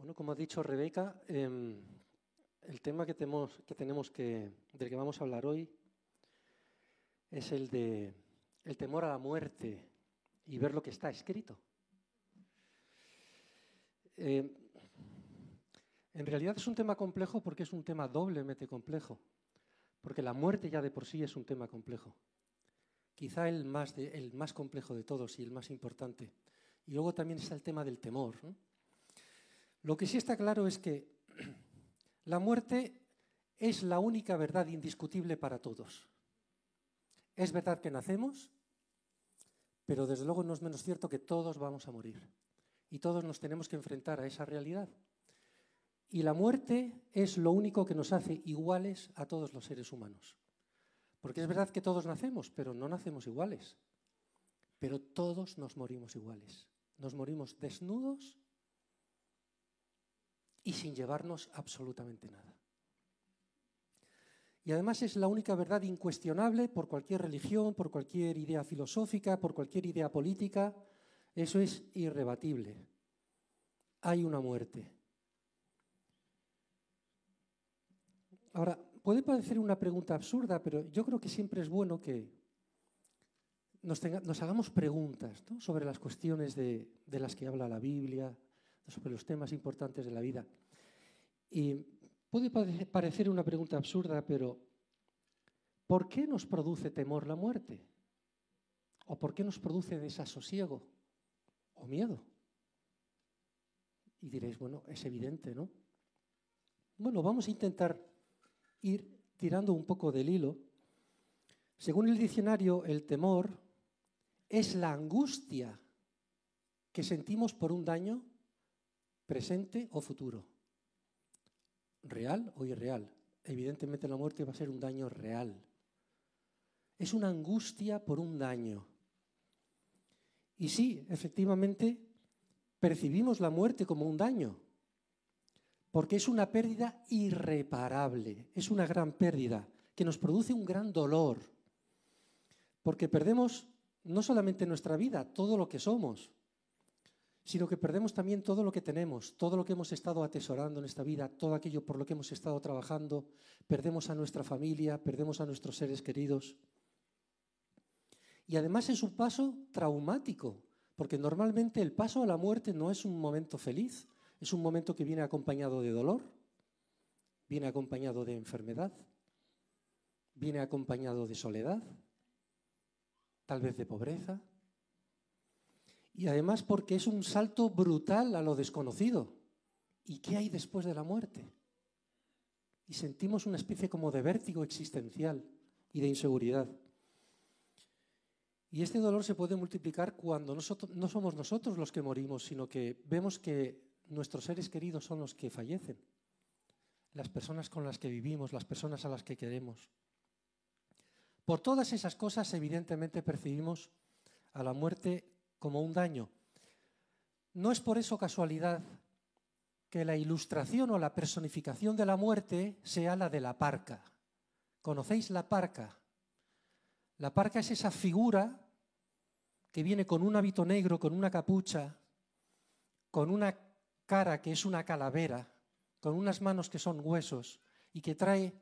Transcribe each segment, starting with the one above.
Bueno, como ha dicho Rebeca, em, el tema que tenemos, que del que vamos a hablar hoy es el de el temor a la muerte y ver lo que está escrito. Em, en realidad es un tema complejo porque es un tema doblemente complejo, porque la muerte ya de por sí es un tema complejo. Quizá el más, el más complejo de todos y el más importante. Y luego también está el tema del temor. Lo que sí está claro es que la muerte es la única verdad indiscutible para todos. Es verdad que nacemos, pero desde luego no es menos cierto que todos vamos a morir. Y todos nos tenemos que enfrentar a esa realidad. Y la muerte es lo único que nos hace iguales a todos los seres humanos. Porque es verdad que todos nacemos, pero no nacemos iguales. Pero todos nos morimos iguales. Nos morimos desnudos y sin llevarnos absolutamente nada. Y además es la única verdad incuestionable por cualquier religión, por cualquier idea filosófica, por cualquier idea política. Eso es irrebatible. Hay una muerte. Ahora, puede parecer una pregunta absurda, pero yo creo que siempre es bueno que nos, hagamos preguntas sobre las cuestiones de las que habla la Biblia, sobre los temas importantes de la vida. Y puede parecer una pregunta absurda, pero ¿por qué nos produce temor la muerte? ¿O por qué nos produce desasosiego o miedo? Y diréis, bueno, es evidente, ¿no? Bueno, vamos a intentar ir tirando un poco del hilo. Según el diccionario, el temor es la angustia que sentimos por un daño presente o futuro, real o irreal. Evidentemente la muerte va a ser un daño real. Es una angustia por un daño. Y sí, efectivamente, percibimos la muerte como un daño, porque es una pérdida irreparable, es una gran pérdida que nos produce un gran dolor, porque perdemos no solamente nuestra vida, todo lo que somos, sino que perdemos también todo lo que tenemos, todo lo que hemos estado atesorando en esta vida, todo aquello por lo que hemos estado trabajando, perdemos a nuestra familia, perdemos a nuestros seres queridos. Y además es un paso traumático, porque normalmente el paso a la muerte no es un momento feliz, es un momento que viene acompañado de dolor, viene acompañado de enfermedad, viene acompañado de soledad, tal vez de pobreza, y además porque es un salto brutal a lo desconocido. ¿Y qué hay después de la muerte? Y sentimos una especie como de vértigo existencial y de inseguridad. Y este dolor se puede multiplicar cuando no somos nosotros los que morimos, sino que vemos que nuestros seres queridos son los que fallecen, las personas con las que vivimos, las personas a las que queremos. Por todas esas cosas, evidentemente, percibimos a la muerte como un daño. No es por eso casualidad que la ilustración o la personificación de la muerte sea la de la parca. ¿Conocéis la parca? La parca es esa figura que viene con un hábito negro, con una capucha, con una cara que es una calavera, con unas manos que son huesos y que trae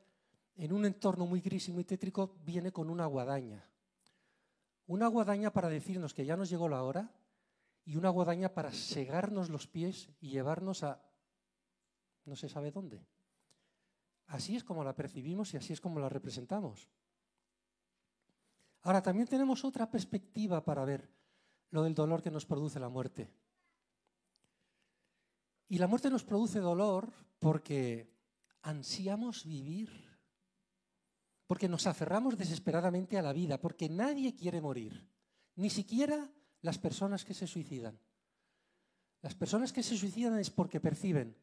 en un entorno muy gris y muy tétrico, viene con una guadaña. Una guadaña para decirnos que ya nos llegó la hora y una guadaña para segarnos los pies y llevarnos a no se sabe dónde. Así es como la percibimos y así es como la representamos. Ahora, también tenemos otra perspectiva para ver lo del dolor que nos produce la muerte. Y la muerte nos produce dolor porque ansiamos vivir porque nos aferramos desesperadamente a la vida, porque nadie quiere morir, ni siquiera las personas que se suicidan. Las personas que se suicidan es porque perciben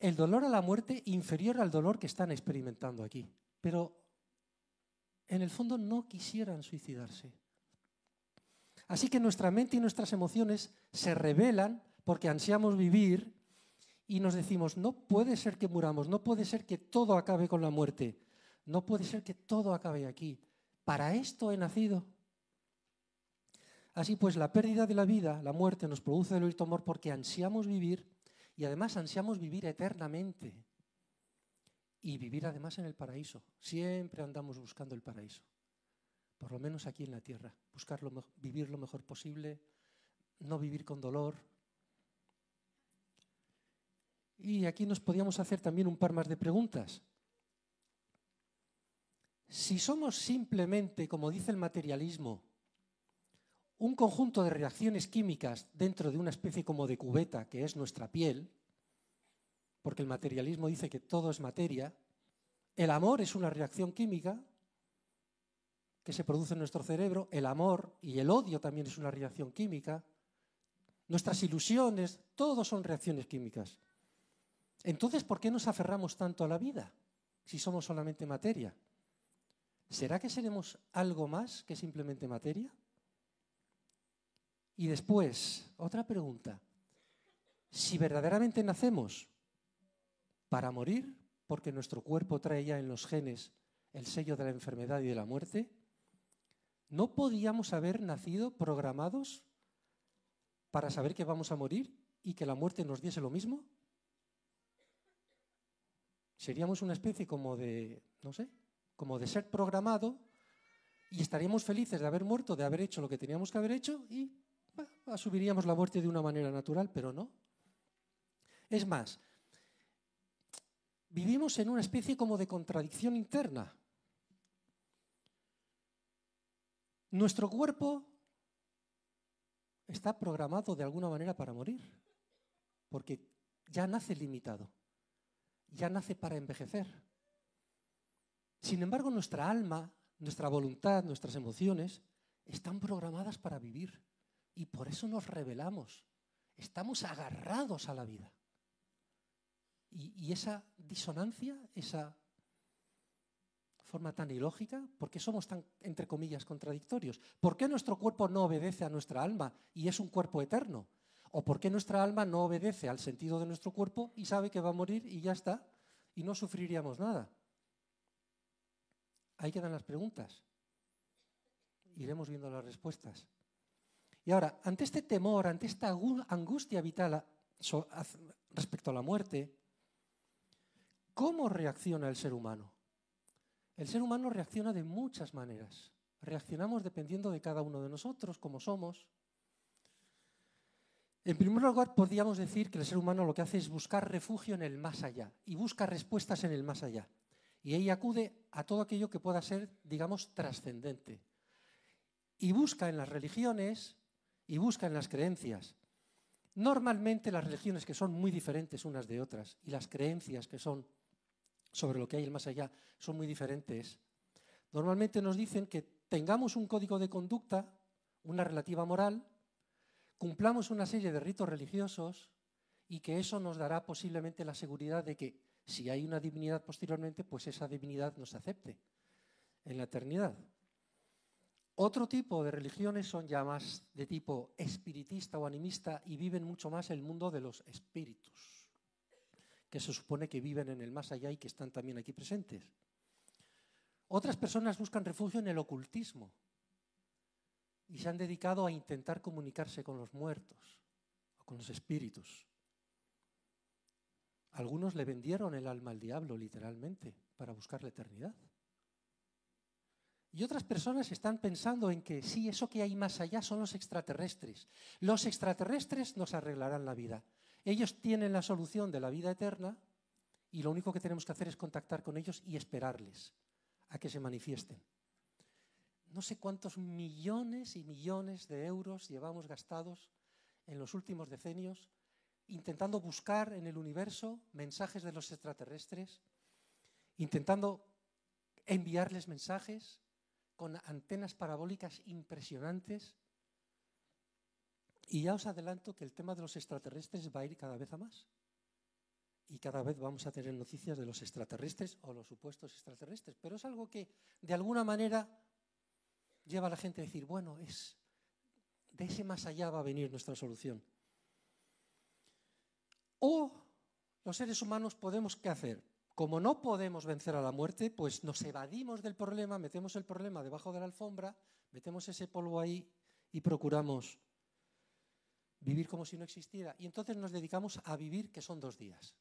el dolor a la muerte inferior al dolor que están experimentando aquí, pero en el fondo no quisieran suicidarse. Así que nuestra mente y nuestras emociones se revelan porque ansiamos vivir y nos decimos, no puede ser que muramos, no puede ser que todo acabe con la muerte. No puede ser que todo acabe aquí. Para esto he nacido. Así pues, la pérdida de la vida, la muerte, nos produce y temor porque ansiamos vivir Y además ansiamos vivir eternamente y vivir además en el paraíso. Siempre andamos buscando el paraíso, por lo menos aquí en la tierra, buscar vivir lo mejor posible, no vivir con dolor. Y aquí nos podíamos hacer también un par más de preguntas. Si somos simplemente, como dice el materialismo, un conjunto de reacciones químicas dentro de una especie como de cubeta que es nuestra piel, porque el materialismo dice que todo es materia, el amor es una reacción química que se produce en nuestro cerebro, el amor y el odio también es una reacción química, nuestras ilusiones, todo son reacciones químicas. Entonces, ¿por qué nos aferramos tanto a la vida si somos solamente materia? ¿Será que seremos algo más que simplemente materia? Y después, otra pregunta. Si verdaderamente nacemos para morir, porque nuestro cuerpo trae ya en los genes el sello de la enfermedad y de la muerte, ¿no podíamos haber nacido programados para saber que vamos a morir y que la muerte nos diese lo mismo? Seríamos una especie como de, no sé, como de ser programado y estaríamos felices de haber muerto, de haber hecho lo que teníamos que haber hecho y asumiríamos la muerte de una manera natural, pero no. Es más, vivimos en una especie como de contradicción interna. Nuestro cuerpo está programado de alguna manera para morir, porque ya nace limitado, ya nace para envejecer. Sin embargo, nuestra alma, nuestra voluntad, nuestras emociones están programadas para vivir y por eso nos rebelamos. Estamos agarrados a la vida. Y, esa disonancia, esa forma tan ilógica, ¿por qué somos tan, entre comillas, contradictorios? ¿Por qué nuestro cuerpo no obedece a nuestra alma y es un cuerpo eterno? ¿O por qué nuestra alma no obedece al sentido de nuestro cuerpo y sabe que va a morir y ya está? Y no sufriríamos nada. Ahí quedan las preguntas. Iremos viendo las respuestas. Y ahora, ante este temor, ante esta angustia vital respecto a la muerte, ¿cómo reacciona el ser humano? El ser humano reacciona de muchas maneras. Reaccionamos dependiendo de cada uno de nosotros, como somos. En primer lugar, podríamos decir que el ser humano lo que hace es buscar refugio en el más allá y busca respuestas en el más allá. Y ahí acude a todo aquello que pueda ser, digamos, trascendente. Y busca en las religiones y busca en las creencias. Normalmente las religiones que son muy diferentes unas de otras y las creencias que son sobre lo que hay el más allá son muy diferentes, normalmente nos dicen que tengamos un código de conducta, una relativa moral, cumplamos una serie de ritos religiosos y que eso nos dará posiblemente la seguridad de que si hay una divinidad posteriormente, pues esa divinidad nos acepte en la eternidad. Otro tipo de religiones son ya más de tipo espiritista o animista y viven mucho más el mundo de los espíritus, que se supone que viven en el más allá y que están también aquí presentes. Otras personas buscan refugio en el ocultismo y se han dedicado a intentar comunicarse con los muertos o con los espíritus. Algunos le vendieron el alma al diablo, literalmente, para buscar la eternidad. Y otras personas están pensando en que sí, eso que hay más allá son los extraterrestres. Los extraterrestres nos arreglarán la vida. Ellos tienen la solución de la vida eterna y lo único que tenemos que hacer es contactar con ellos y esperarles a que se manifiesten. No sé cuántos millones y millones de euros llevamos gastados en los últimos decenios intentando buscar en el universo mensajes de los extraterrestres, intentando enviarles mensajes con antenas parabólicas impresionantes. Y ya os adelanto que el tema de los extraterrestres va a ir cada vez a más. Y cada vez vamos a tener noticias de los extraterrestres o los supuestos extraterrestres. Pero es algo que de alguna manera lleva a la gente a decir, bueno, es de ese más allá va a venir nuestra solución. O los seres humanos podemos qué hacer? Como no podemos vencer a la muerte, pues nos evadimos del problema, metemos el problema debajo de la alfombra, metemos ese polvo ahí y procuramos vivir como si no existiera. Y entonces nos dedicamos a vivir, que son dos días.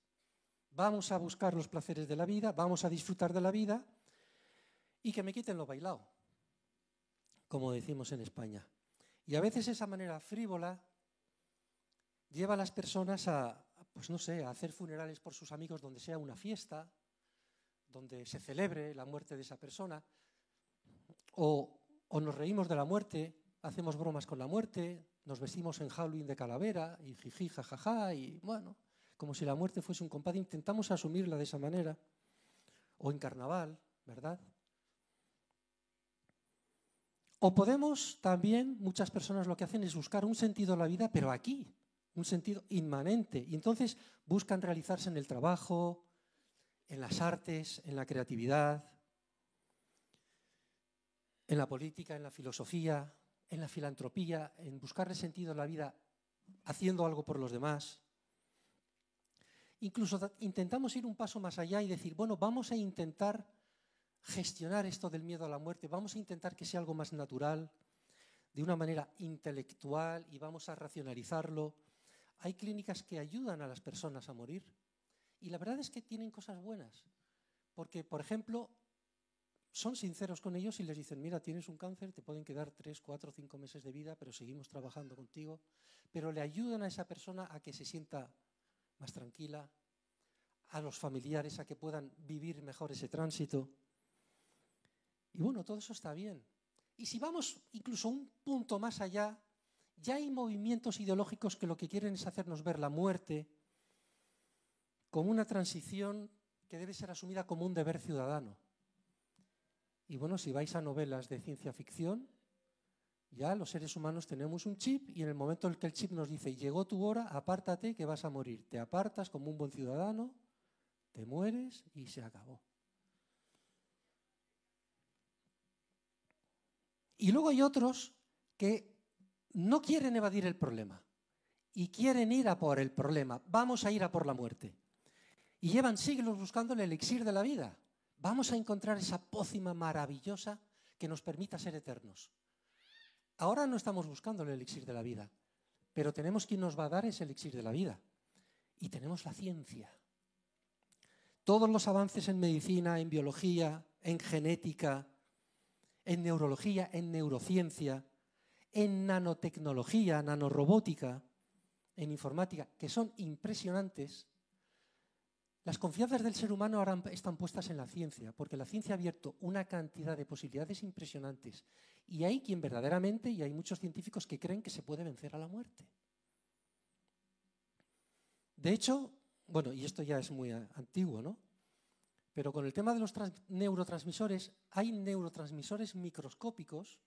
Vamos a buscar los placeres de la vida, vamos a disfrutar de la vida y que me quiten lo bailado, como decimos en España. Y a veces esa manera frívola lleva a las personas a, pues no sé, hacer funerales por sus amigos donde sea una fiesta, donde se celebre la muerte de esa persona, o, o nos reímos de la muerte, hacemos bromas con la muerte, nos vestimos en Halloween de calavera y jiji, jajaja, y bueno, como si la muerte fuese un compadre, intentamos asumirla de esa manera, o en carnaval, ¿verdad? O podemos también, muchas personas lo que hacen es buscar un sentido a la vida, pero aquí, un sentido inmanente, y entonces buscan realizarse en el trabajo, en las artes, en la creatividad, en la política, en la filosofía, en la filantropía, en buscarle sentido a la vida haciendo algo por los demás. Incluso intentamos ir un paso más allá y decir, bueno, vamos a intentar gestionar esto del miedo a la muerte, vamos a intentar que sea algo más natural, de una manera intelectual y vamos a racionalizarlo. Hay clínicas que ayudan a las personas a morir y la verdad es que tienen cosas buenas, porque, por ejemplo, son sinceros con ellos y les dicen, mira, tienes un cáncer, te pueden quedar tres, cuatro, cinco meses de vida, pero seguimos trabajando contigo. Pero le ayudan a esa persona a que se sienta más tranquila, a los familiares a que puedan vivir mejor ese tránsito. Y bueno, todo eso está bien. Y si vamos incluso un punto más allá, ya hay movimientos ideológicos que lo que quieren es hacernos ver la muerte como una transición que debe ser asumida como un deber ciudadano. Y bueno, si vais a novelas de ciencia ficción, ya los seres humanos tenemos un chip y en el momento en que el chip nos dice, llegó tu hora, apártate que vas a morir. Te apartas como un buen ciudadano, te mueres y se acabó. Y luego hay otros que no quieren evadir el problema y quieren ir a por el problema. Vamos a ir a por la muerte. Y llevan siglos buscando el elixir de la vida. Vamos a encontrar esa pócima maravillosa que nos permita ser eternos. Ahora no estamos buscando el elixir de la vida, pero tenemos quien nos va a dar ese elixir de la vida. Y tenemos la ciencia. Todos los avances en medicina, en biología, en genética, en neurología, en neurociencia, en nanotecnología, nanorobótica, en informática, que son impresionantes, las confianzas del ser humano ahora están puestas en la ciencia, porque la ciencia ha abierto una cantidad de posibilidades impresionantes. Y hay quien verdaderamente, y hay muchos científicos que creen que se puede vencer a la muerte. De hecho, bueno, y esto ya es muy antiguo, ¿no? Pero con el tema de los neurotransmisores, hay neurotransmisores microscópicos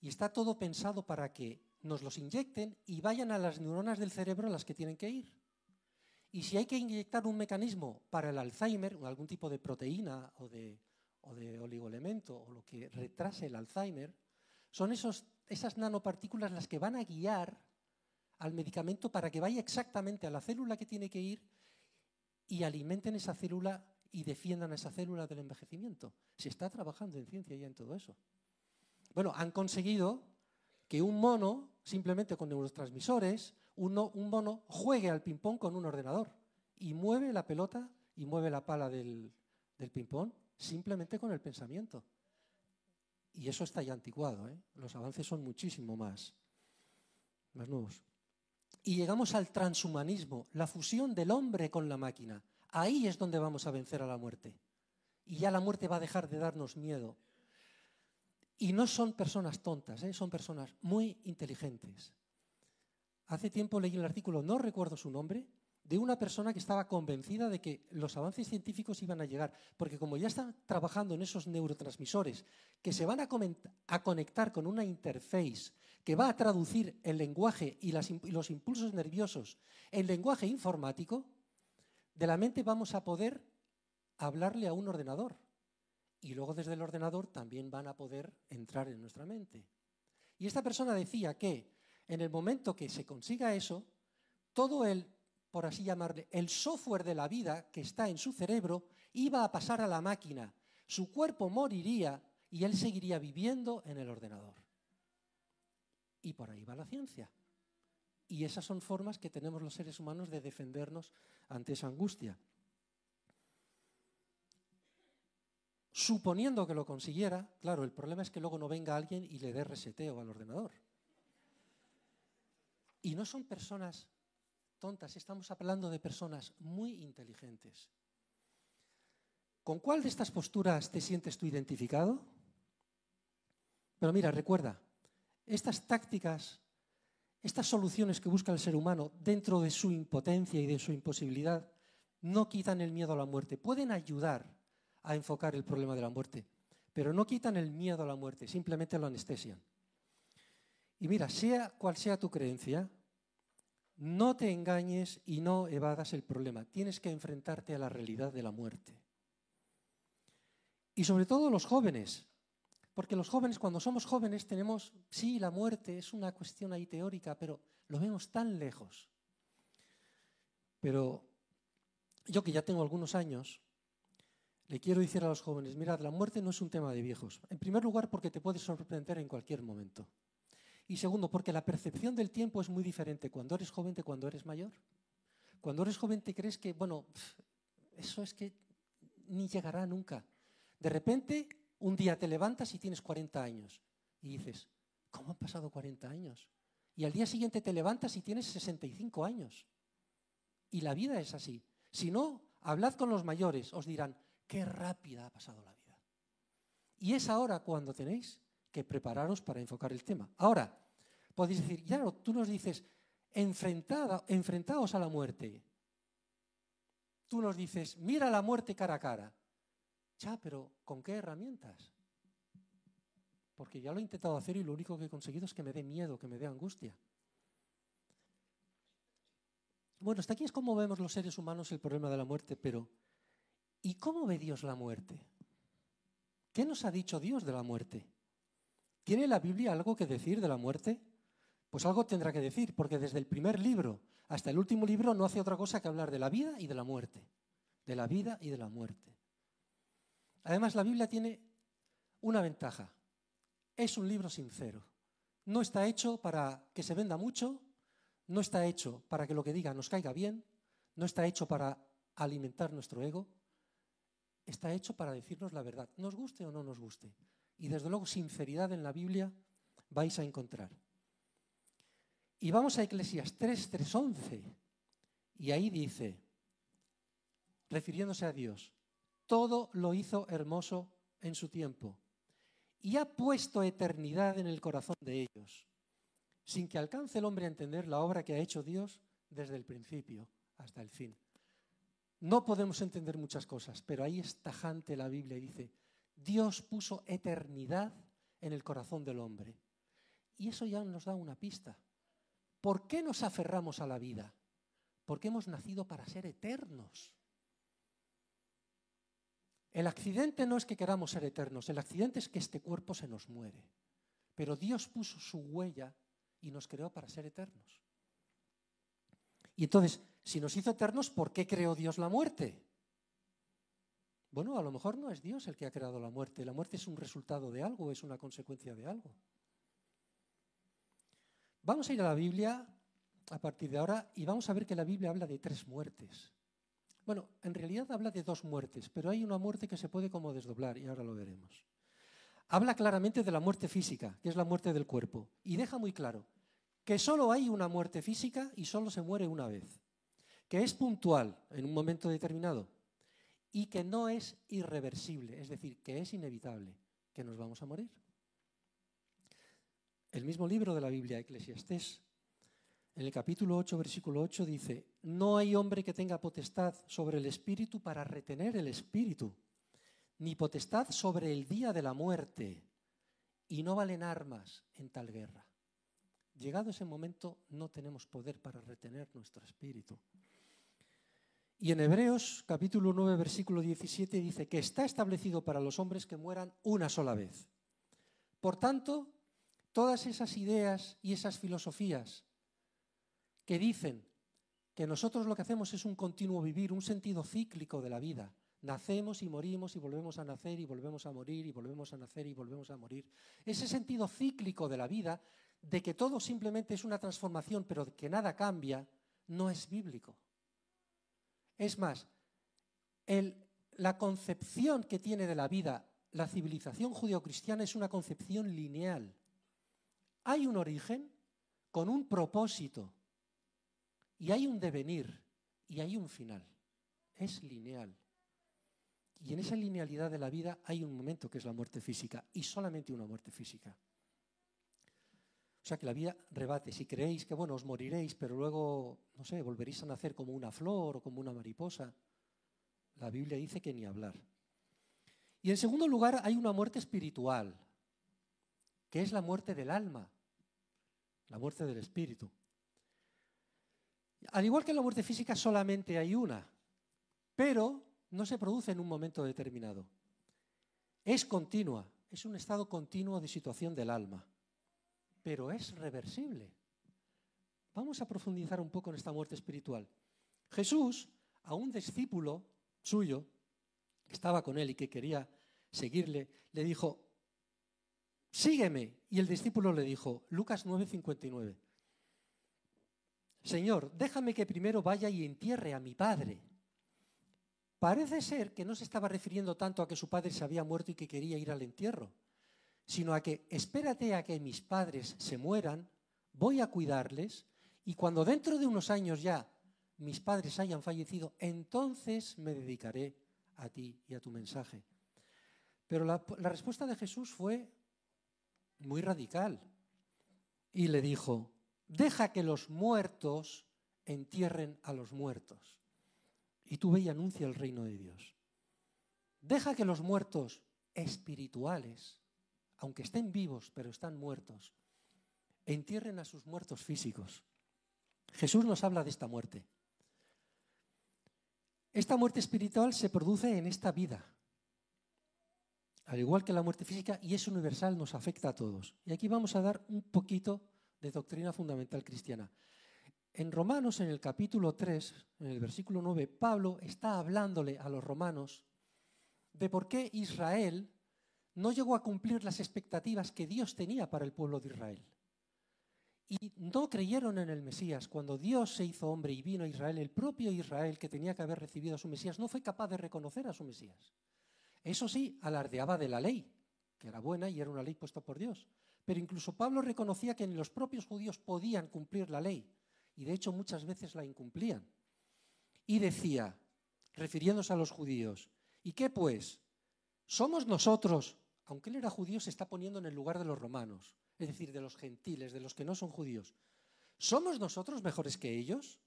y está todo pensado para que nos los inyecten y vayan a las neuronas del cerebro a las que tienen que ir. Y si hay que inyectar un mecanismo para el Alzheimer, o algún tipo de proteína o de, oligoelemento o lo que retrase el Alzheimer, son esas nanopartículas las que van a guiar al medicamento para que vaya exactamente a la célula que tiene que ir y alimenten esa célula y defiendan a esa célula del envejecimiento. Se está trabajando en ciencia ya en todo eso. Bueno, han conseguido que un mono, simplemente con neurotransmisores, un mono juegue al ping-pong con un ordenador y mueve la pelota y mueve la pala del, ping-pong simplemente con el pensamiento. Y eso está ya anticuado, ¿eh? los avances son muchísimo más, más nuevos. Y llegamos al transhumanismo, la fusión del hombre con la máquina. Ahí es donde vamos a vencer a la muerte. Y ya la muerte va a dejar de darnos miedo. Y no son personas tontas, ¿eh? son personas muy inteligentes. Hace tiempo leí el artículo, no recuerdo su nombre, de una persona que estaba convencida de que los avances científicos iban a llegar, porque como ya están trabajando en esos neurotransmisores que se van a, conectar con una interface que va a traducir el lenguaje y, y los impulsos nerviosos en lenguaje informático, de la mente vamos a poder hablarle a un ordenador. Y luego desde el ordenador también van a poder entrar en nuestra mente. Y esta persona decía que en el momento que se consiga eso, todo el, por así llamarle, el software de la vida que está en su cerebro iba a pasar a la máquina. Su cuerpo moriría y él seguiría viviendo en el ordenador. Y por ahí va la ciencia. Y esas son formas que tenemos los seres humanos de defendernos ante esa angustia. Suponiendo que lo consiguiera, claro, el problema es que luego no venga alguien y le dé reseteo al ordenador. Y no son personas tontas, estamos hablando de personas muy inteligentes. ¿Con cuál de estas posturas te sientes tú identificado? Pero mira, recuerda, estas tácticas, estas soluciones que busca el ser humano dentro de su impotencia y de su imposibilidad, no quitan el miedo a la muerte. Pueden ayudar a enfocar el problema de la muerte, pero no quitan el miedo a la muerte, simplemente lo anestesian. Y mira, sea cual sea tu creencia, no te engañes y no evadas el problema. Tienes que enfrentarte a la realidad de la muerte. Y sobre todo los jóvenes, porque los jóvenes, cuando somos jóvenes, tenemos, sí, la muerte es una cuestión ahí teórica, pero lo vemos tan lejos. Pero yo que ya tengo algunos años, le quiero decir a los jóvenes, mirad, la muerte no es un tema de viejos. En primer lugar, porque te puede sorprender en cualquier momento. Y segundo, porque la percepción del tiempo es muy diferente cuando eres joven de cuando eres mayor. Cuando eres joven te crees que, bueno, eso es que ni llegará nunca. De repente un día te levantas y tienes 40 años y dices, ¿cómo han pasado 40 años? Y al día siguiente te levantas y tienes 65 años. Y la vida es así. Si no, hablad con los mayores, os dirán, qué rápida ha pasado la vida. Y es ahora cuando tenéis que prepararos para enfocar el tema. Ahora, podéis decir, claro, tú nos dices, enfrentada, enfrentaos a la muerte. Tú nos dices, mira la muerte cara a cara. Ya, pero ¿con qué herramientas? Porque ya lo he intentado hacer y lo único que he conseguido es que me dé miedo, que me dé angustia. Bueno, hasta aquí es como vemos los seres humanos el problema de la muerte, pero ¿y cómo ve Dios la muerte? ¿Qué nos ha dicho Dios de la muerte? ¿Tiene la Biblia algo que decir de la muerte? Pues algo tendrá que decir, porque desde el primer libro hasta el último libro no hace otra cosa que hablar de la vida y de la muerte. De la vida y de la muerte. Además, la Biblia tiene una ventaja. Es un libro sincero. No está hecho para que se venda mucho, no está hecho para que lo que diga nos caiga bien, no está hecho para alimentar nuestro ego, está hecho para decirnos la verdad, nos guste o no nos guste. Y desde luego sinceridad en la Biblia vais a encontrar. Y vamos a Eclesiastes 3:11. Y ahí dice, refiriéndose a Dios, todo lo hizo hermoso en su tiempo y ha puesto eternidad en el corazón de ellos, sin que alcance el hombre a entender la obra que ha hecho Dios desde el principio hasta el fin. No podemos entender muchas cosas, pero ahí es tajante la Biblia y dice, Dios puso eternidad en el corazón del hombre. Y eso ya nos da una pista. ¿Por qué nos aferramos a la vida? Porque hemos nacido para ser eternos. El accidente no es que queramos ser eternos, el accidente es que este cuerpo se nos muere. Pero Dios puso su huella y nos creó para ser eternos. Y entonces, si nos hizo eternos, ¿por qué creó Dios la muerte? Bueno, a lo mejor no es Dios el que ha creado la muerte. La muerte es un resultado de algo, es una consecuencia de algo. Vamos a ir a la Biblia a partir de ahora y vamos a ver que la Biblia habla de tres muertes. Bueno, en realidad habla de dos muertes, pero hay una muerte que se puede como desdoblar y ahora lo veremos. Habla claramente de la muerte física, que es la muerte del cuerpo, y deja muy claro que solo hay una muerte física y solo se muere una vez, que es puntual en un momento determinado y que no es irreversible, es decir, que es inevitable, que nos vamos a morir. El mismo libro de la Biblia, Eclesiastés, en el capítulo 8, versículo 8 dice, no hay hombre que tenga potestad sobre el espíritu para retener el espíritu, ni potestad sobre el día de la muerte, y no valen armas en tal guerra. Llegado ese momento, no tenemos poder para retener nuestro espíritu. Y en Hebreos capítulo 9, versículo 17 dice que está establecido para los hombres que mueran una sola vez. Por tanto, todas esas ideas y esas filosofías que dicen que nosotros lo que hacemos es un continuo vivir, un sentido cíclico de la vida. Nacemos y morimos y volvemos a nacer y volvemos a morir y volvemos a nacer y volvemos a morir. Ese sentido cíclico de la vida de que todo simplemente es una transformación, pero que nada cambia, no es bíblico. Es más, la concepción que tiene de la vida la civilización judeocristiana es una concepción lineal. Hay un origen con un propósito y hay un devenir y hay un final. Es lineal. Y en esa linealidad de la vida hay un momento que es la muerte física y solamente una muerte física. O sea que la vida rebate. Si creéis que, bueno, os moriréis, pero luego, no sé, volveréis a nacer como una flor o como una mariposa, la Biblia dice que ni hablar. Y en segundo lugar hay una muerte espiritual, que es la muerte del alma, la muerte del espíritu. Al igual que en la muerte física solamente hay una, pero no se produce en un momento determinado. Es continua, es un estado continuo de situación del alma, pero es reversible. Vamos a profundizar un poco en esta muerte espiritual. Jesús, a un discípulo suyo, que estaba con él y que quería seguirle, le dijo, sígueme. Y el discípulo le dijo, Lucas 9:59, Señor, déjame que primero vaya y entierre a mi padre. Parece ser que no se estaba refiriendo tanto a que su padre se había muerto y que quería ir al entierro, sino a que espérate a que mis padres se mueran, voy a cuidarles y cuando dentro de unos años ya mis padres hayan fallecido, entonces me dedicaré a ti y a tu mensaje. Pero la, respuesta de Jesús fue muy radical y le dijo, deja que los muertos entierren a los muertos. Y tú ve y anuncia el reino de Dios. Deja que los muertos espirituales, aunque estén vivos pero están muertos, entierren a sus muertos físicos. Jesús nos habla de esta muerte. Esta muerte espiritual se produce en esta vida, al igual que la muerte física, y es universal, nos afecta a todos. Y aquí vamos a dar un poquito de doctrina fundamental cristiana. En Romanos, en el capítulo 3, en el versículo 9, Pablo está hablándole a los romanos de por qué Israel no llegó a cumplir las expectativas que Dios tenía para el pueblo de Israel. Y no creyeron en el Mesías. Cuando Dios se hizo hombre y vino a Israel, el propio Israel que tenía que haber recibido a su Mesías no fue capaz de reconocer a su Mesías. Eso sí, alardeaba de la ley, que era buena y era una ley puesta por Dios. Pero incluso Pablo reconocía que los propios judíos podían cumplir la ley, y de hecho muchas veces la incumplían. Y decía, refiriéndose a los judíos, ¿y qué pues? Somos nosotros, aunque él era judío, se está poniendo en el lugar de los romanos, es decir, de los gentiles, de los que no son judíos. ¿Somos nosotros mejores que ellos?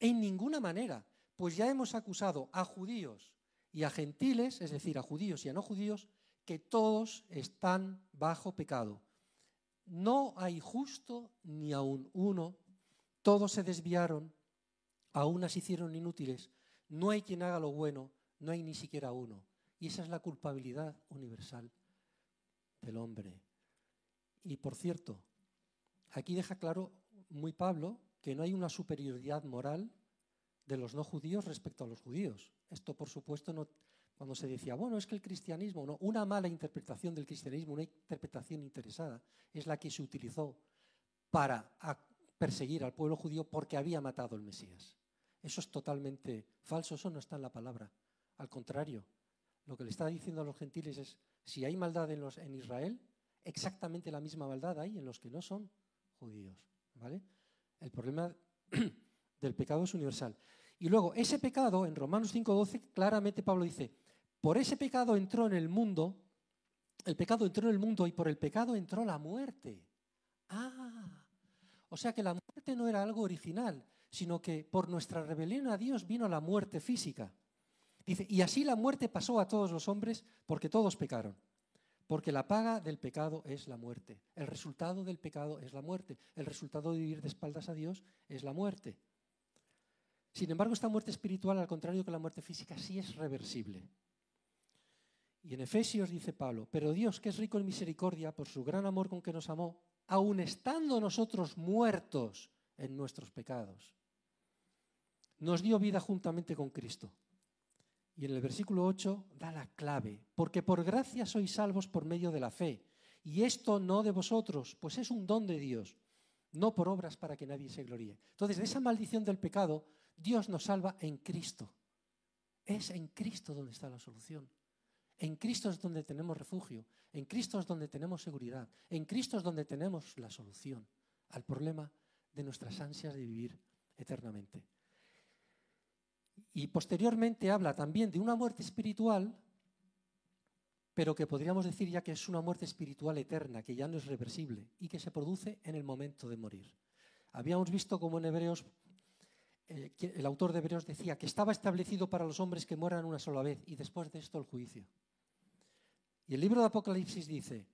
En ninguna manera, pues ya hemos acusado a judíos y a gentiles, es decir, a judíos y a no judíos, que todos están bajo pecado. No hay justo ni aun uno, todos se desviaron, aún se hicieron inútiles, no hay quien haga lo bueno, no hay ni siquiera uno. Y esa es la culpabilidad universal del hombre. Y por cierto, aquí deja claro muy Pablo que no hay una superioridad moral de los no judíos respecto a los judíos. Esto, por supuesto, cuando se decía, bueno, es que el cristianismo, no, una mala interpretación del cristianismo, una interpretación interesada, es la que se utilizó para perseguir al pueblo judío porque había matado al Mesías. Eso es totalmente falso, eso no está en la palabra. Al contrario, lo que le está diciendo a los gentiles es, si hay maldad en, Israel, exactamente la misma maldad hay en los que no son judíos. ¿vale? El problema del pecado es universal. Y luego, ese pecado, en Romanos 5.12, claramente Pablo dice, por ese pecado entró en el mundo, el pecado entró en el mundo y por el pecado entró la muerte. Ah, o sea que la muerte no era algo original, sino que por nuestra rebelión a Dios vino la muerte física. Dice, y así la muerte pasó a todos los hombres porque todos pecaron. Porque la paga del pecado es la muerte. El resultado del pecado es la muerte. El resultado de vivir de espaldas a Dios es la muerte. Sin embargo, esta muerte espiritual, al contrario que la muerte física, sí es reversible. Y en Efesios dice Pablo, pero Dios, que es rico en misericordia, por su gran amor con que nos amó, aun estando nosotros muertos en nuestros pecados, nos dio vida juntamente con Cristo. Y en el versículo 8 da la clave, porque por gracia sois salvos por medio de la fe. Y esto no de vosotros, pues es un don de Dios, no por obras para que nadie se gloríe. Entonces, de esa maldición del pecado, Dios nos salva en Cristo. Es en Cristo donde está la solución. En Cristo es donde tenemos refugio, en Cristo es donde tenemos seguridad, en Cristo es donde tenemos la solución al problema de nuestras ansias de vivir eternamente. Y posteriormente habla también de una muerte espiritual, pero que podríamos decir ya que es una muerte espiritual eterna, que ya no es reversible y que se produce en el momento de morir. Habíamos visto como en Hebreos, eh, el autor de Hebreos decía que estaba establecido para los hombres que mueran una sola vez y después de esto el juicio. Y el libro de Apocalipsis dice,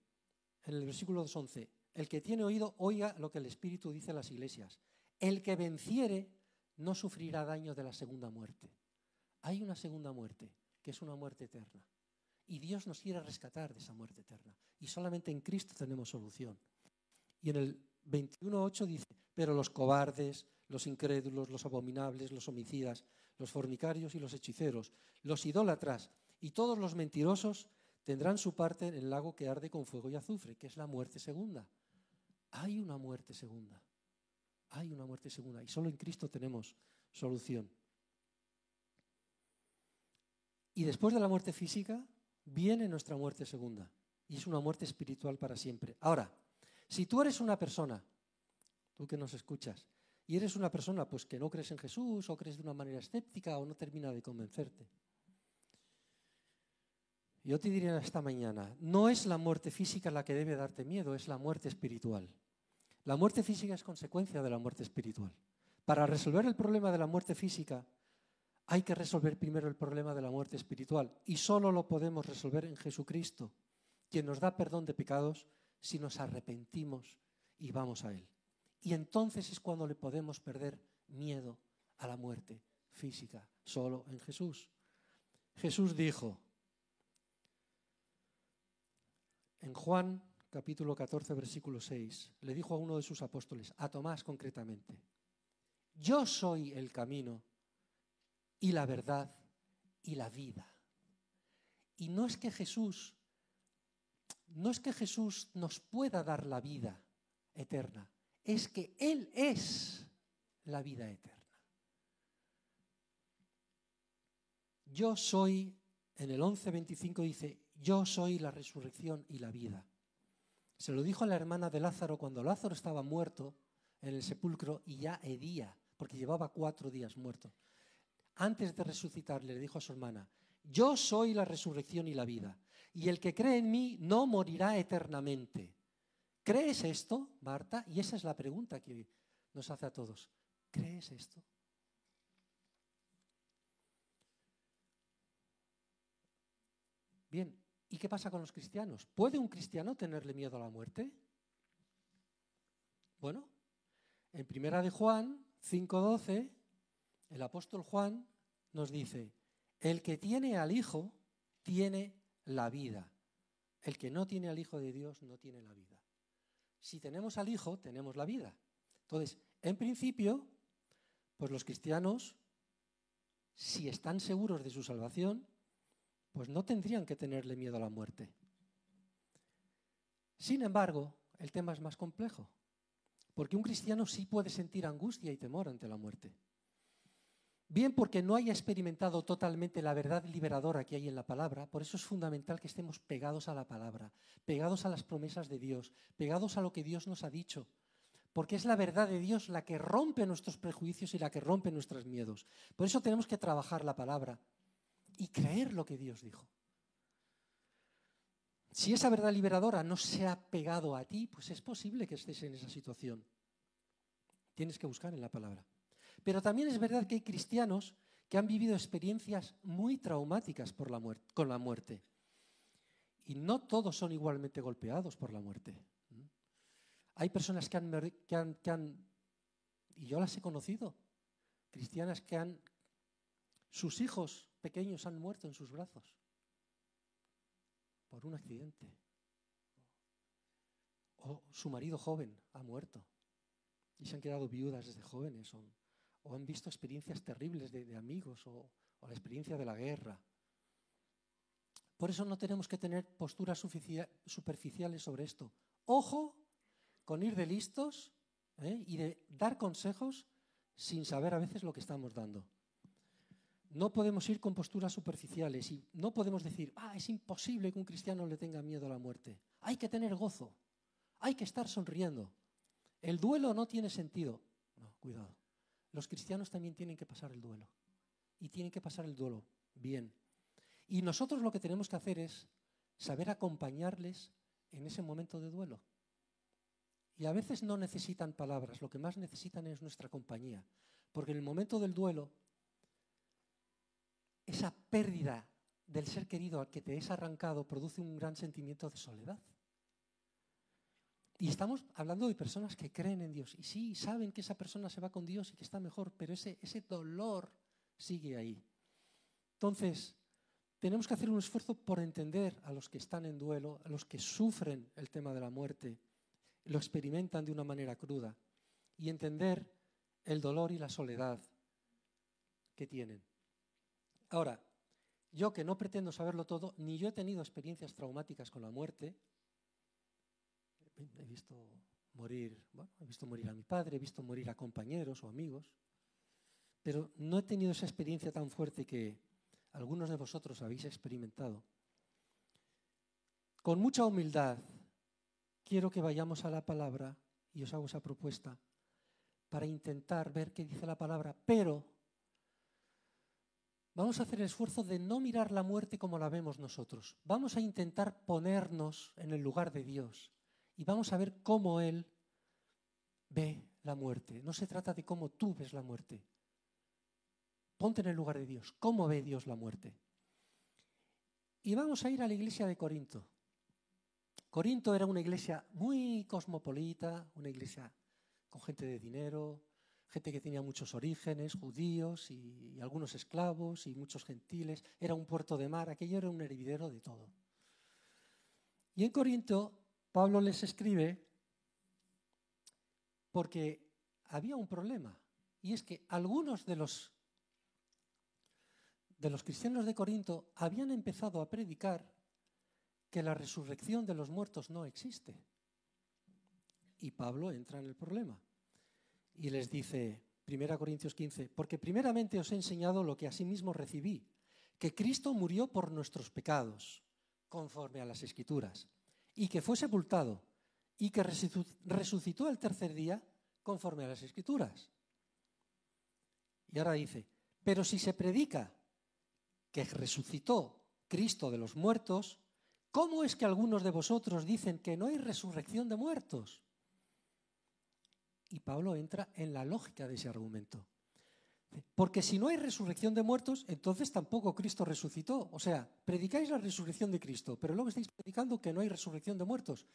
en el versículo 2.11, el que tiene oído, oiga lo que el Espíritu dice a las iglesias. El que venciere no sufrirá daño de la segunda muerte. Hay una segunda muerte, que es una muerte eterna. Y Dios nos quiere rescatar de esa muerte eterna. Y solamente en Cristo tenemos solución. Y en el 21.8 dice, pero los cobardes, los incrédulos, los abominables, los homicidas, los fornicarios y los hechiceros, los idólatras y todos los mentirosos tendrán su parte en el lago que arde con fuego y azufre, que es la muerte segunda. Hay una muerte segunda. Hay una muerte segunda. Y solo en Cristo tenemos solución. Y después de la muerte física viene nuestra muerte segunda. Y es una muerte espiritual para siempre. Ahora, si tú eres una persona, tú que nos escuchas, y eres una persona pues que no crees en Jesús o crees de una manera escéptica o no termina de convencerte, yo te diría esta mañana, no es la muerte física la que debe darte miedo, es la muerte espiritual. La muerte física es consecuencia de la muerte espiritual. Para resolver el problema de la muerte física, hay que resolver primero el problema de la muerte espiritual. Y solo lo podemos resolver en Jesucristo, quien nos da perdón de pecados si nos arrepentimos y vamos a Él. Y entonces es cuando le podemos perder miedo a la muerte física, solo en Jesús. Jesús dijo, En Juan capítulo 14, versículo 6, le dijo a uno de sus apóstoles, a Tomás concretamente, yo soy el camino y la verdad y la vida. Y no es que Jesús, no es que Jesús nos pueda dar la vida eterna, es que Él es la vida eterna. Yo soy, en el 11.25 dice, yo soy la resurrección y la vida. Se lo dijo a la hermana de Lázaro cuando Lázaro estaba muerto en el sepulcro y ya hedía, porque llevaba cuatro días muerto. Antes de resucitar le dijo a su hermana, yo soy la resurrección y la vida, y el que cree en mí no morirá eternamente. ¿Crees esto, Marta? Y esa es la pregunta que nos hace a todos. ¿Crees esto? Bien, ¿Y qué pasa con los cristianos? ¿Puede un cristiano tenerle miedo a la muerte? Bueno, en primera de Juan 5:12, el apóstol Juan nos dice, el que tiene al Hijo tiene la vida. El que no tiene al Hijo de Dios no tiene la vida. Si tenemos al Hijo, tenemos la vida. Entonces, en principio, pues los cristianos, si están seguros de su salvación, pues no tendrían que tenerle miedo a la muerte. Sin embargo, el tema es más complejo, porque un cristiano sí puede sentir angustia y temor ante la muerte. Bien porque no haya experimentado totalmente la verdad liberadora que hay en la palabra, por eso es fundamental que estemos pegados a la palabra, pegados a las promesas de Dios, pegados a lo que Dios nos ha dicho, porque es la verdad de Dios la que rompe nuestros prejuicios y la que rompe nuestros miedos. Por eso tenemos que trabajar la palabra, y creer lo que Dios dijo. Si esa verdad liberadora no se ha pegado a ti, pues es posible que estés en esa situación. Tienes que buscar en la palabra. Pero también es verdad que hay cristianos que han vivido experiencias muy traumáticas por la con la muerte. Y no todos son igualmente golpeados por la muerte. Hay personas que han, que han, que han y yo las he conocido, cristianas que han, sus hijos pequeños han muerto en sus brazos por un accidente. O su marido joven ha muerto y se han quedado viudas desde jóvenes o, han visto experiencias terribles de, amigos o, la experiencia de la guerra. Por eso no tenemos que tener posturas superficiales sobre esto. Ojo con ir de listos ¿eh? y de dar consejos sin saber a veces lo que estamos dando. No podemos ir con posturas superficiales y no podemos decir, ah, es imposible que un cristiano le tenga miedo a la muerte. Hay que tener gozo, hay que estar sonriendo. El duelo no tiene sentido. No, cuidado. Los cristianos también tienen que pasar el duelo. Y tienen que pasar el duelo bien. Y nosotros lo que tenemos que hacer es saber acompañarles en ese momento de duelo. Y a veces no necesitan palabras, lo que más necesitan es nuestra compañía. Porque en el momento del duelo, esa pérdida del ser querido al que te es arrancado produce un gran sentimiento de soledad. Y estamos hablando de personas que creen en Dios. Y sí, saben que esa persona se va con Dios y que está mejor, pero ese, ese dolor sigue ahí. Entonces, tenemos que hacer un esfuerzo por entender a los que están en duelo, a los que sufren el tema de la muerte, lo experimentan de una manera cruda, y entender el dolor y la soledad que tienen. Ahora, yo que no pretendo saberlo todo, ni yo he tenido experiencias traumáticas con la muerte, he visto morir, he visto morir a mi padre, he visto morir a compañeros o amigos, pero no he tenido esa experiencia tan fuerte que algunos de vosotros habéis experimentado. Con mucha humildad quiero que vayamos a la palabra y os hago esa propuesta para intentar ver qué dice la palabra, pero vamos a hacer el esfuerzo de no mirar la muerte como la vemos nosotros. Vamos a intentar ponernos en el lugar de Dios y vamos a ver cómo Él ve la muerte. No se trata de cómo tú ves la muerte. Ponte en el lugar de Dios. ¿Cómo ve Dios la muerte? Y vamos a ir a la iglesia de Corinto. Corinto era una iglesia muy cosmopolita, una iglesia con gente de dinero, gente que tenía muchos orígenes, judíos y, algunos esclavos y muchos gentiles. Era un puerto de mar, aquello era un hervidero de todo. Y en Corinto Pablo les escribe porque había un problema, y es que algunos de los, de los cristianos de Corinto habían empezado a predicar que la resurrección de los muertos no existe. Y Pablo entra en el problema y les dice, 1 Corintios 15, porque primeramente os he enseñado lo que asimismo recibí, que Cristo murió por nuestros pecados, conforme a las Escrituras y que fue sepultado y que resucitó el tercer día conforme a las escrituras. Y ahora dice, pero si se predica que resucitó Cristo de los muertos, ¿cómo es que algunos de vosotros dicen que no hay resurrección de muertos? Y Pablo entra en la lógica de ese argumento. Porque si no hay resurrección de muertos, entonces tampoco Cristo resucitó. O sea, predicáis la resurrección de Cristo, pero luego estáis predicando que no hay resurrección de muertos,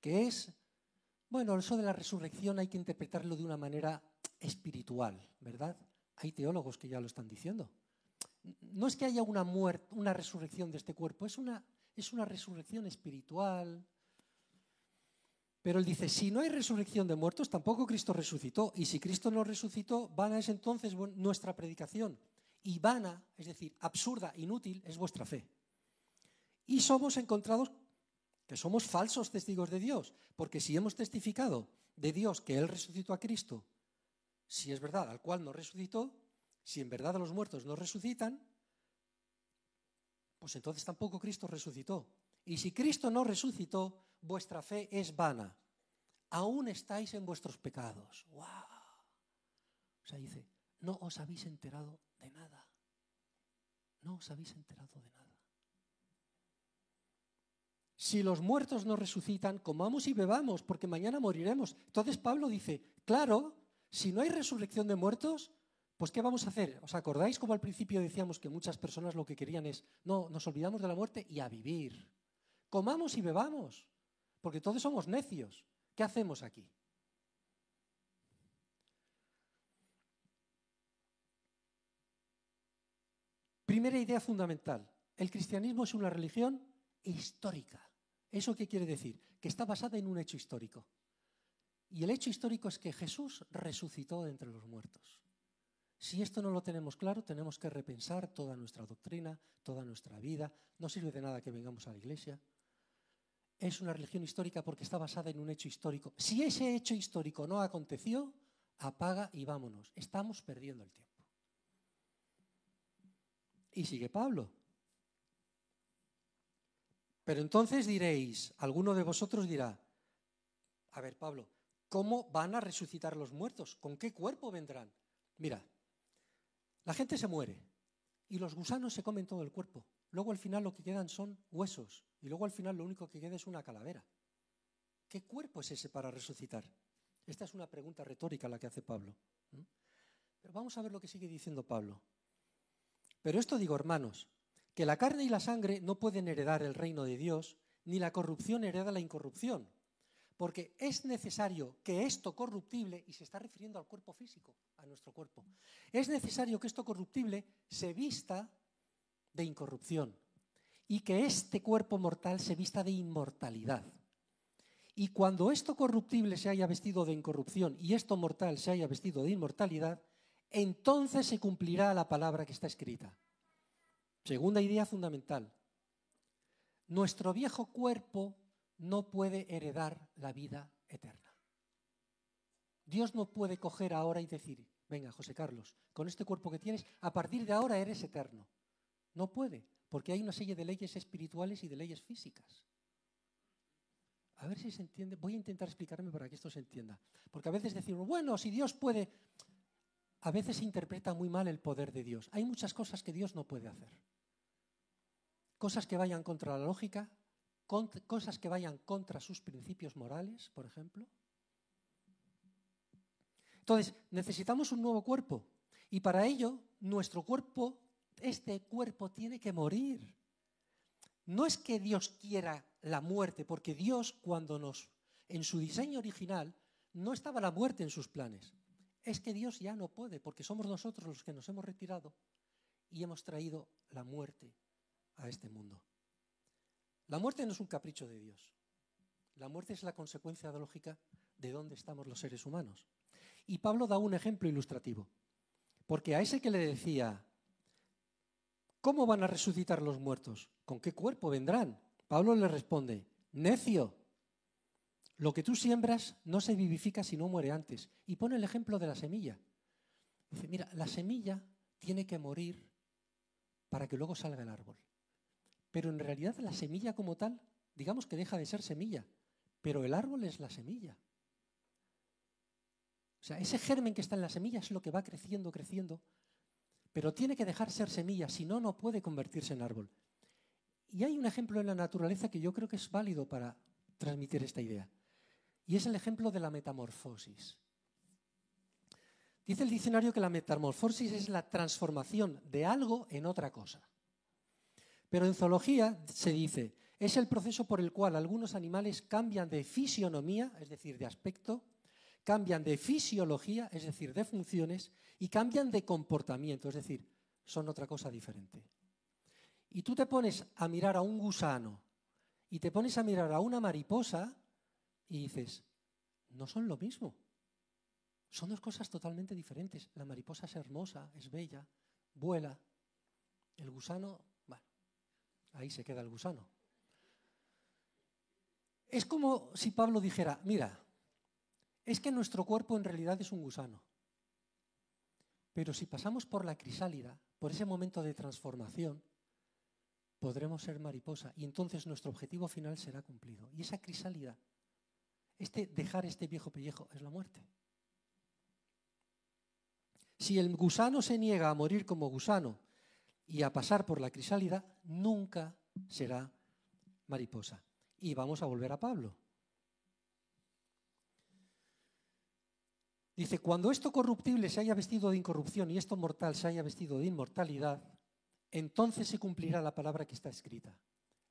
que es, bueno, eso de la resurrección hay que interpretarlo de una manera espiritual, ¿verdad? Hay teólogos que ya lo están diciendo. No es que haya una muerte, una resurrección de este cuerpo, es una, es una resurrección espiritual, pero él dice, si no hay resurrección de muertos, tampoco Cristo resucitó. Y si Cristo no resucitó, vana es entonces nuestra predicación. Y vana, es decir, absurda, inútil, es vuestra fe. Y somos encontrados que somos falsos testigos de Dios, porque si hemos testificado de Dios que Él resucitó a Cristo, si es verdad, al cual no resucitó, si en verdad los muertos no resucitan, pues entonces tampoco Cristo resucitó. Y si Cristo no resucitó, vuestra fe es vana. Aún estáis en vuestros pecados. ¡Wow! O sea, dice, no os habéis enterado de nada. No os habéis enterado de nada. Si los muertos no resucitan, comamos y bebamos, porque mañana moriremos. Entonces Pablo dice, claro, si no hay resurrección de muertos, pues ¿qué vamos a hacer? ¿Os acordáis como al principio decíamos que muchas personas lo que querían es, no, nos olvidamos de la muerte y a vivir? Comamos y bebamos porque todos somos necios. ¿Qué hacemos aquí? Primera idea fundamental. El cristianismo es una religión histórica. ¿Eso qué quiere decir? Que está basada en un hecho histórico. Y el hecho histórico es que Jesús resucitó de entre los muertos. Si esto no lo tenemos claro, tenemos que repensar toda nuestra doctrina, toda nuestra vida. No sirve de nada que vengamos a la iglesia. Es una religión histórica porque está basada en un hecho histórico. Si ese hecho histórico no aconteció, apaga y vámonos. Estamos perdiendo el tiempo. Y sigue Pablo. Pero entonces diréis, alguno de vosotros dirá, a ver Pablo, ¿cómo van a resucitar los muertos? ¿Con qué cuerpo vendrán? Mira, la gente se muere y los gusanos se comen todo el cuerpo. Luego al final lo que quedan son huesos y luego al final lo único que queda es una calavera. ¿Qué cuerpo es ese para resucitar? Esta es una pregunta retórica la que hace Pablo. Pero vamos a ver lo que sigue diciendo Pablo. Pero esto digo, hermanos, que la carne y la sangre no pueden heredar el reino de Dios, ni la corrupción hereda la incorrupción. Porque es necesario que esto corruptible, y se está refiriendo al cuerpo físico, a nuestro cuerpo, es necesario que esto corruptible se vista de incorrupción y que este cuerpo mortal se vista de inmortalidad. Y cuando esto corruptible se haya vestido de incorrupción y esto mortal se haya vestido de inmortalidad, entonces se cumplirá la palabra que está escrita. Segunda idea fundamental. Nuestro viejo cuerpo no puede heredar la vida eterna. Dios no puede coger ahora y decir, venga, José Carlos, con este cuerpo que tienes, a partir de ahora eres eterno. No puede, porque hay una serie de leyes espirituales y de leyes físicas. A ver si se entiende. Voy a intentar explicarme para que esto se entienda. Porque a veces decimos, bueno, si Dios puede, a veces se interpreta muy mal el poder de Dios. Hay muchas cosas que Dios no puede hacer. Cosas que vayan contra la lógica, cosas que vayan contra sus principios morales, por ejemplo. Entonces, necesitamos un nuevo cuerpo. Y para ello, nuestro cuerpo, este cuerpo tiene que morir. No es que Dios quiera la muerte, porque Dios cuando nos, en su diseño original, no estaba la muerte en sus planes. Es que Dios ya no puede, porque somos nosotros los que nos hemos retirado y hemos traído la muerte a este mundo. La muerte no es un capricho de Dios. La muerte es la consecuencia lógica de dónde estamos los seres humanos. Y Pablo da un ejemplo ilustrativo. Porque a ese que le decía, ¿cómo van a resucitar los muertos? ¿Con qué cuerpo vendrán? Pablo le responde, necio, lo que tú siembras no se vivifica si no muere antes. Y pone el ejemplo de la semilla. Dice, mira, la semilla tiene que morir para que luego salga el árbol. Pero en realidad la semilla como tal, digamos que deja de ser semilla, pero el árbol es la semilla. O sea, ese germen que está en la semilla es lo que va creciendo, creciendo, pero tiene que dejar ser semilla, si no, no puede convertirse en árbol. Y hay un ejemplo en la naturaleza que yo creo que es válido para transmitir esta idea, y es el ejemplo de la metamorfosis. Dice el diccionario que la metamorfosis es la transformación de algo en otra cosa. Pero en zoología se dice, es el proceso por el cual algunos animales cambian de fisionomía, es decir, de aspecto, cambian de fisiología, es decir, de funciones, y cambian de comportamiento, es decir, son otra cosa diferente. Y tú te pones a mirar a un gusano y te pones a mirar a una mariposa y dices, no son lo mismo. Son dos cosas totalmente diferentes. La mariposa es hermosa, es bella, vuela. El gusano ahí se queda el gusano. Es como si Pablo dijera, mira, es que nuestro cuerpo en realidad es un gusano. Pero si pasamos por la crisálida, por ese momento de transformación, podremos ser mariposa y entonces nuestro objetivo final será cumplido. Y esa crisálida, este dejar este viejo pellejo, es la muerte. Si el gusano se niega a morir como gusano y a pasar por la crisálida, nunca será mariposa. Y vamos a volver a Pablo. Dice, cuando esto corruptible se haya vestido de incorrupción y esto mortal se haya vestido de inmortalidad, entonces se cumplirá la palabra que está escrita.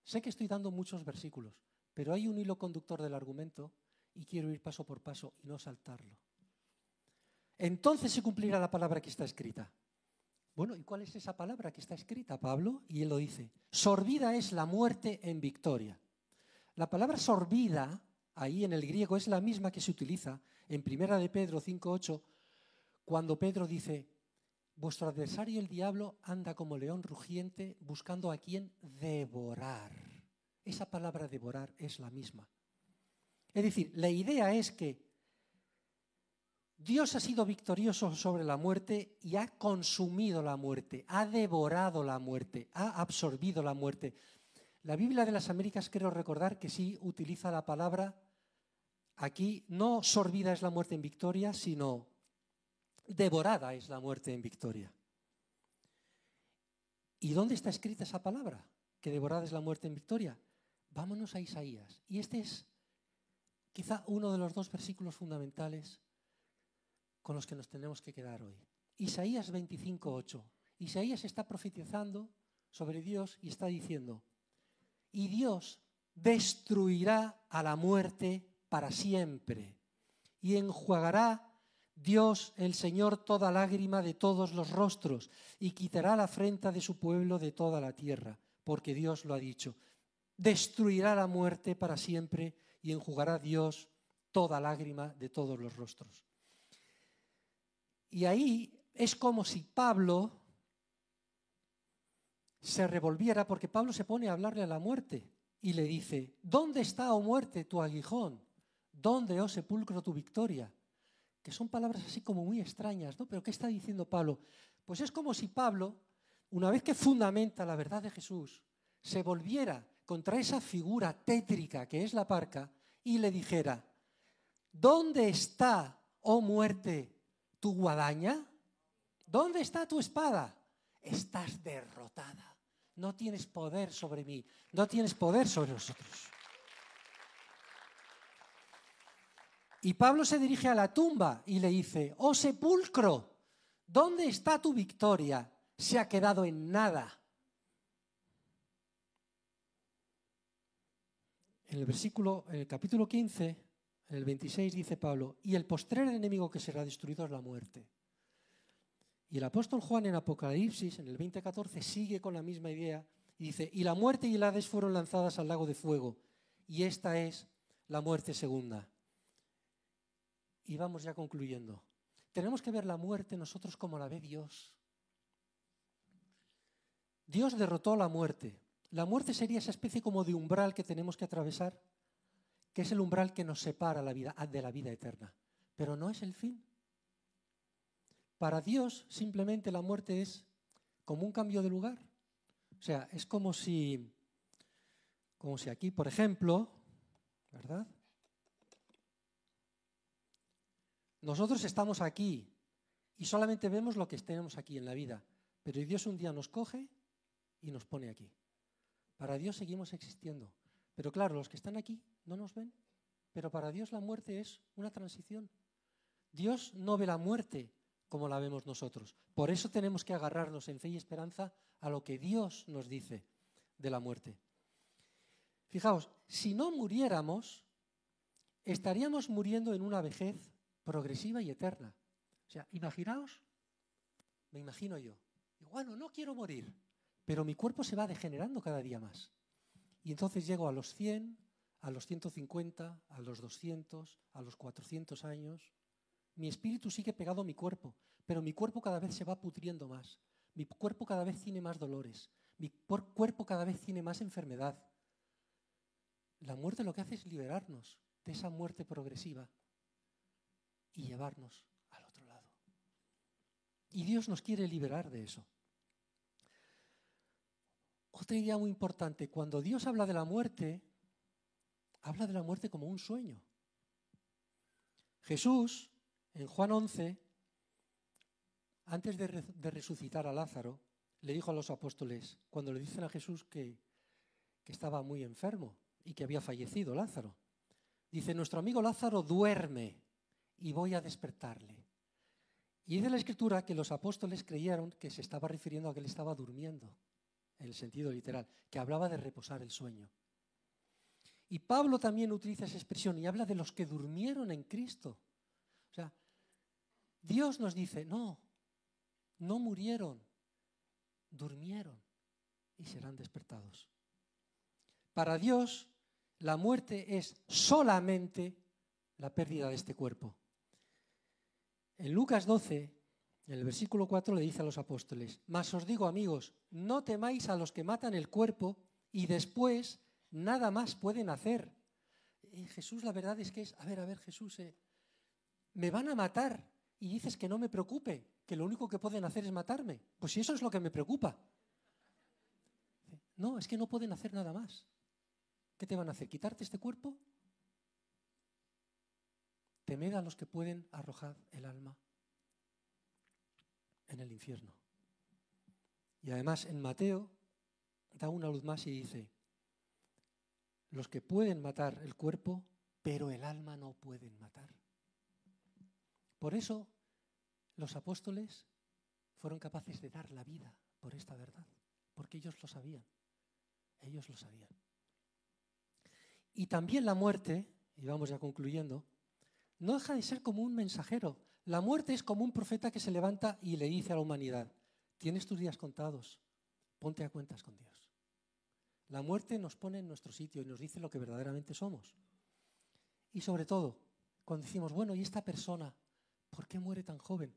Sé que estoy dando muchos versículos, pero hay un hilo conductor del argumento y quiero ir paso por paso y no saltarlo. Entonces se cumplirá la palabra que está escrita. Bueno, ¿y cuál es esa palabra que está escrita, Pablo? Y él lo dice. Sorbida es la muerte en victoria. La palabra sorbida, ahí en el griego, es la misma que se utiliza en Primera de Pedro 5.8, cuando Pedro dice, Vuestro adversario el diablo anda como león rugiente buscando a quien devorar. Esa palabra devorar es la misma. Es decir, la idea es que Dios ha sido victorioso sobre la muerte y ha consumido la muerte, ha devorado la muerte, ha absorbido la muerte. La Biblia de las Américas quiero recordar que sí utiliza la palabra aquí, no sorbida es la muerte en victoria, sino devorada es la muerte en victoria. ¿Y dónde está escrita esa palabra? Que devorada es la muerte en victoria. Vámonos a Isaías. Y este es quizá uno de los dos versículos fundamentales con los que nos tenemos que quedar hoy. Isaías 25:8. Isaías está profetizando sobre Dios y está diciendo, y Dios destruirá a la muerte para siempre y enjuagará Dios el Señor toda lágrima de todos los rostros y quitará la afrenta de su pueblo de toda la tierra, porque Dios lo ha dicho. Destruirá la muerte para siempre y enjugará Dios toda lágrima de todos los rostros. Y ahí es como si Pablo se revolviera, porque Pablo se pone a hablarle a la muerte y le dice, ¿dónde está, oh muerte, tu aguijón? ¿Dónde, oh sepulcro, tu victoria? que son palabras así como muy extrañas, ¿no? Pero ¿qué está diciendo Pablo? Pues es como si Pablo, una vez que fundamenta la verdad de Jesús, se volviera contra esa figura tétrica que es la parca y le dijera, ¿dónde está, oh muerte, tu guadaña? ¿Dónde está tu espada? Estás derrotada. No tienes poder sobre mí, no tienes poder sobre nosotros. Y Pablo se dirige a la tumba y le dice, oh sepulcro, ¿dónde está tu victoria? Se ha quedado en nada. En el versículo, en el capítulo 15, en el 26 dice Pablo, y el postrer enemigo que será destruido es la muerte. Y el apóstol Juan en Apocalipsis, en el 20:14, sigue con la misma idea y dice, y la muerte y el Hades fueron lanzadas al lago de fuego, y esta es la muerte segunda. Y vamos ya concluyendo. Tenemos que ver la muerte nosotros como la ve Dios. Dios derrotó la muerte. La muerte sería esa especie como de umbral que tenemos que atravesar, que es el umbral que nos separa la vida, de la vida eterna. Pero no es el fin. Para Dios simplemente la muerte es como un cambio de lugar. O sea, es como si, como si aquí, por ejemplo, ¿verdad? Nosotros estamos aquí y solamente vemos lo que tenemos aquí en la vida, pero Dios un día nos coge y nos pone aquí. Para Dios seguimos existiendo, pero claro, los que están aquí no nos ven, pero para Dios la muerte es una transición. Dios no ve la muerte como la vemos nosotros. Por eso tenemos que agarrarnos en fe y esperanza a lo que Dios nos dice de la muerte. Fijaos, si no muriéramos, estaríamos muriendo en una vejez progresiva y eterna. O sea, imaginaos, me imagino yo, bueno, no quiero morir, pero mi cuerpo se va degenerando cada día más. Y entonces llego a los 100, a los 150, a los 200, a los 400 años. Mi espíritu sigue pegado a mi cuerpo, pero mi cuerpo cada vez se va pudriendo más. Mi cuerpo cada vez tiene más dolores. Mi cuerpo cada vez tiene más enfermedad. La muerte lo que hace es liberarnos de esa muerte progresiva y llevarnos al otro lado. Y Dios nos quiere liberar de eso. Otra idea muy importante, cuando Dios habla de la muerte, habla de la muerte como un sueño. Jesús, en Juan 11, antes de, resucitar a Lázaro, le dijo a los apóstoles, cuando le dicen a Jesús que, que estaba muy enfermo y que había fallecido Lázaro, dice, nuestro amigo Lázaro duerme, y voy a despertarle. Y dice la escritura que los apóstoles creyeron que se estaba refiriendo a que él estaba durmiendo, en el sentido literal, que hablaba de reposar el sueño. Y Pablo también utiliza esa expresión y habla de los que durmieron en Cristo. O sea, Dios nos dice, no, no murieron, durmieron y serán despertados. Para Dios, la muerte es solamente la pérdida de este cuerpo. En Lucas 12 En el versículo 4 le dice a los apóstoles, mas os digo amigos, no temáis a los que matan el cuerpo y después nada más pueden hacer. Y Jesús la verdad es que es, a ver, a ver Jesús, eh, me van a matar y dices que no me preocupe, que lo único que pueden hacer es matarme. Pues si eso es lo que me preocupa. No, es que no pueden hacer nada más. ¿Qué te van a hacer? ¿Quitarte este cuerpo? Temed a los que pueden arrojar el alma en el infierno. Y además en Mateo da una luz más y dice, los que pueden matar el cuerpo, pero el alma no pueden matar. Por eso los apóstoles fueron capaces de dar la vida por esta verdad, porque ellos lo sabían, ellos lo sabían. Y también la muerte, y vamos ya concluyendo, no deja de ser como un mensajero. La muerte es como un profeta que se levanta y le dice a la humanidad, tienes tus días contados, ponte a cuentas con Dios. La muerte nos pone en nuestro sitio y nos dice lo que verdaderamente somos. Y sobre todo, cuando decimos, bueno, ¿y esta persona? ¿Por qué muere tan joven?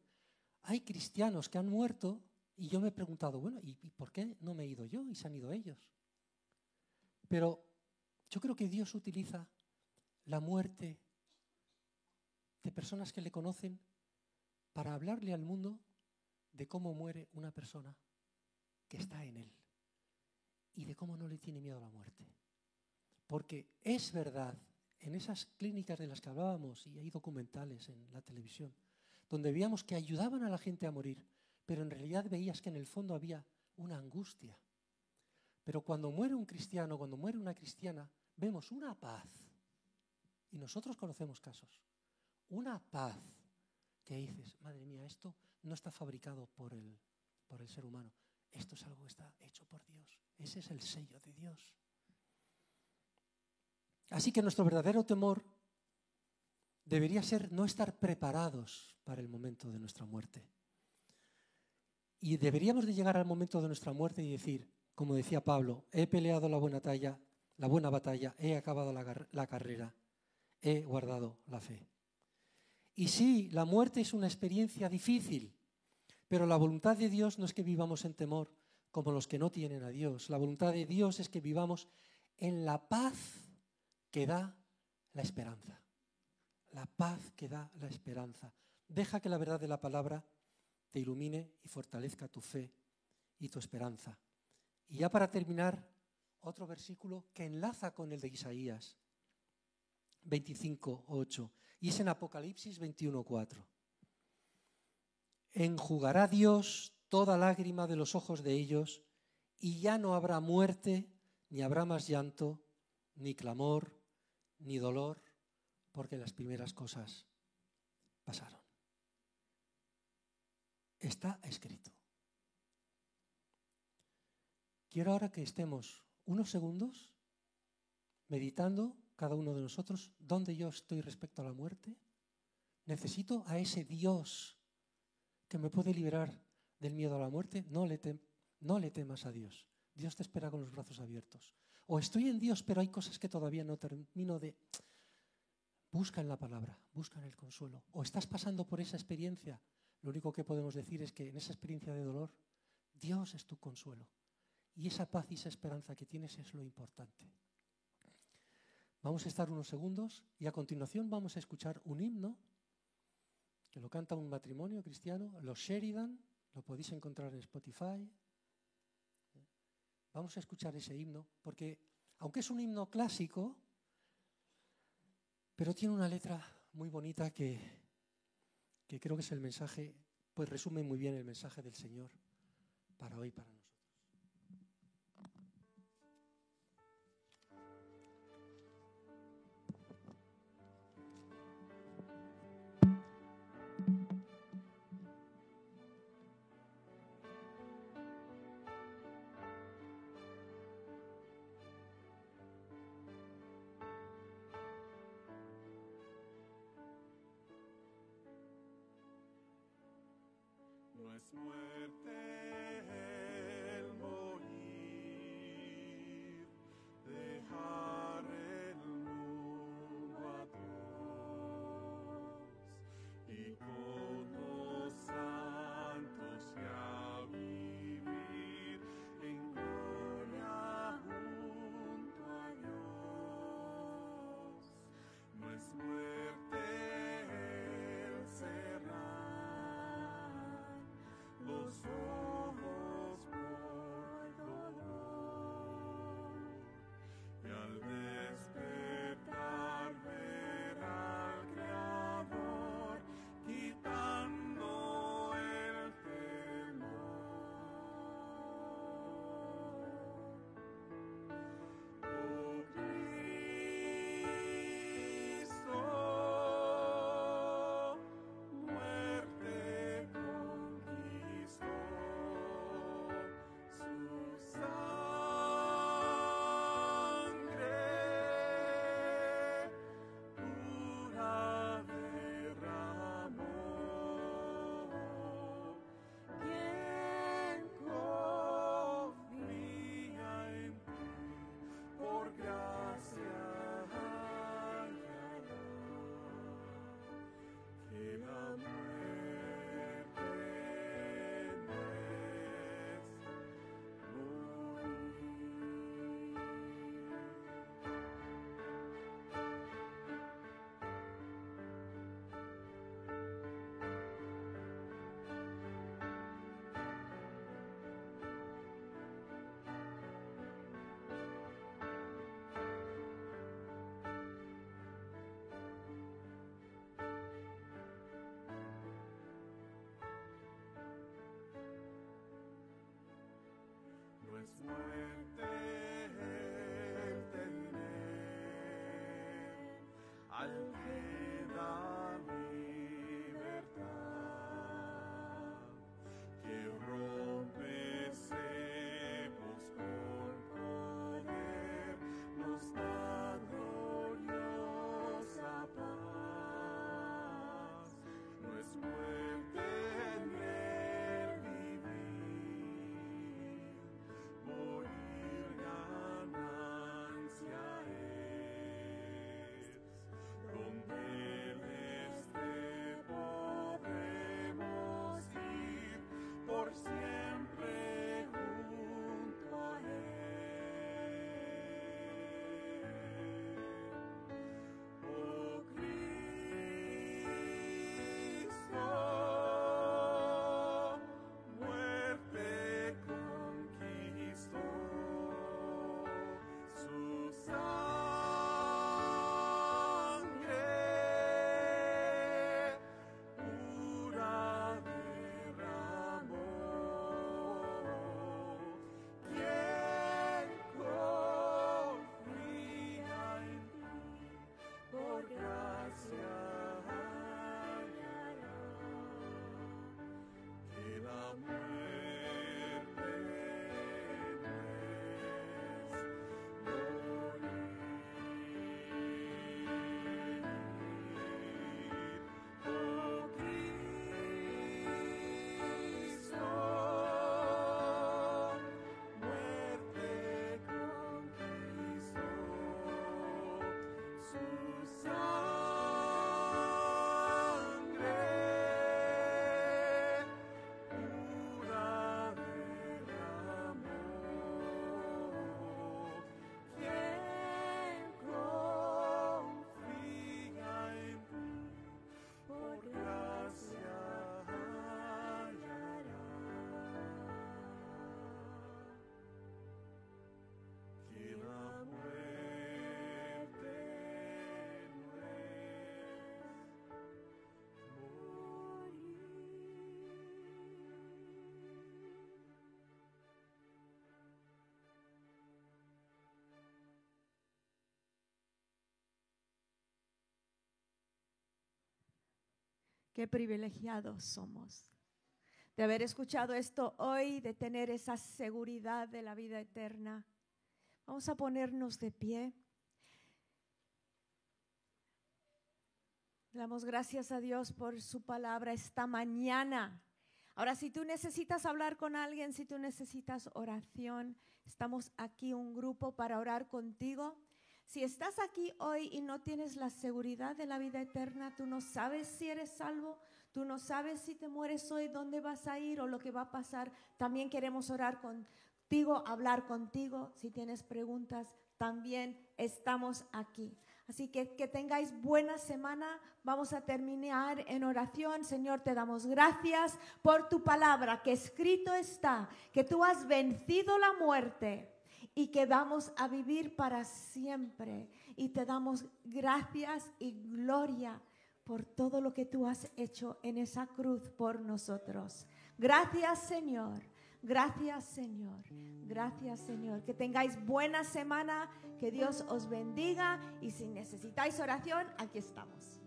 Hay cristianos que han muerto y yo me he preguntado, bueno, ¿y, por qué no me he ido yo y se han ido ellos? Pero yo creo que Dios utiliza la muerte de personas que le conocen para hablarle al mundo de cómo muere una persona que está en él y de cómo no le tiene miedo a la muerte. Porque es verdad, en esas clínicas de las que hablábamos, y hay documentales en la televisión, donde veíamos que ayudaban a la gente a morir, pero en realidad veías que en el fondo había una angustia. Pero cuando muere un cristiano, cuando muere una cristiana, vemos una paz. Y nosotros conocemos casos. Una paz que dices, madre mía, esto no está fabricado por el, por el ser humano. Esto es algo que está hecho por Dios. Ese es el sello de Dios. Así que nuestro verdadero temor debería ser no estar preparados para el momento de nuestra muerte. Y deberíamos de llegar al momento de nuestra muerte y decir, como decía Pablo, he peleado la buena talla, la buena batalla, he acabado la, la carrera, he guardado la fe. Y sí, la muerte es una experiencia difícil, pero la voluntad de Dios no es que vivamos en temor como los que no tienen a Dios. La voluntad de Dios es que vivamos en la paz que da la esperanza. La paz que da la esperanza. Deja que la verdad de la palabra te ilumine y fortalezca tu fe y tu esperanza. Y ya para terminar, otro versículo que enlaza con el de Isaías 25.8 y es en Apocalipsis 21.4 enjugará Dios toda lágrima de los ojos de ellos, y ya no habrá muerte, ni habrá más llanto, ni clamor, ni dolor, porque las primeras cosas pasaron. Está escrito. Quiero ahora que estemos unos segundos meditando cada uno de nosotros dónde yo estoy respecto a la muerte. Necesito a ese Dios que me puede liberar del miedo a la muerte, no le, temas a Dios. Dios te espera con los brazos abiertos. O estoy en Dios, pero hay cosas que todavía no termino de... Busca en la palabra, busca en el consuelo. O estás pasando por esa experiencia. Lo único que podemos decir es que en esa experiencia de dolor, Dios es tu consuelo. Y esa paz y esa esperanza que tienes es lo importante. Vamos a estar unos segundos y a continuación vamos a escuchar un himno que lo canta un matrimonio cristiano, los Sheridan, lo podéis encontrar en Spotify. Vamos a escuchar ese himno, porque aunque es un himno clásico, pero tiene una letra muy bonita que, que creo que es el mensaje, pues resume muy bien el mensaje del Señor para hoy, para nosotros. Y His word. Qué privilegiados somos de haber escuchado esto hoy, de tener esa seguridad de la vida eterna. Vamos a ponernos de pie. Damos gracias a Dios por su palabra esta mañana. Ahora, si tú necesitas hablar con alguien, si tú necesitas oración, estamos aquí un grupo para orar contigo. Si estás aquí hoy y no tienes la seguridad de la vida eterna, tú no sabes si eres salvo, tú no sabes si te mueres hoy, dónde vas a ir o lo que va a pasar, también queremos orar contigo, hablar contigo. Si tienes preguntas, también estamos aquí. Así que que tengáis buena semana. Vamos a terminar en oración. Señor, te damos gracias por tu palabra, que escrito está, que tú has vencido la muerte y que vamos a vivir para siempre. Y te damos gracias y gloria por todo lo que tú has hecho en esa cruz por nosotros. Gracias Señor, gracias Señor, gracias Señor. Que tengáis buena semana, que Dios os bendiga y si necesitáis oración, aquí estamos.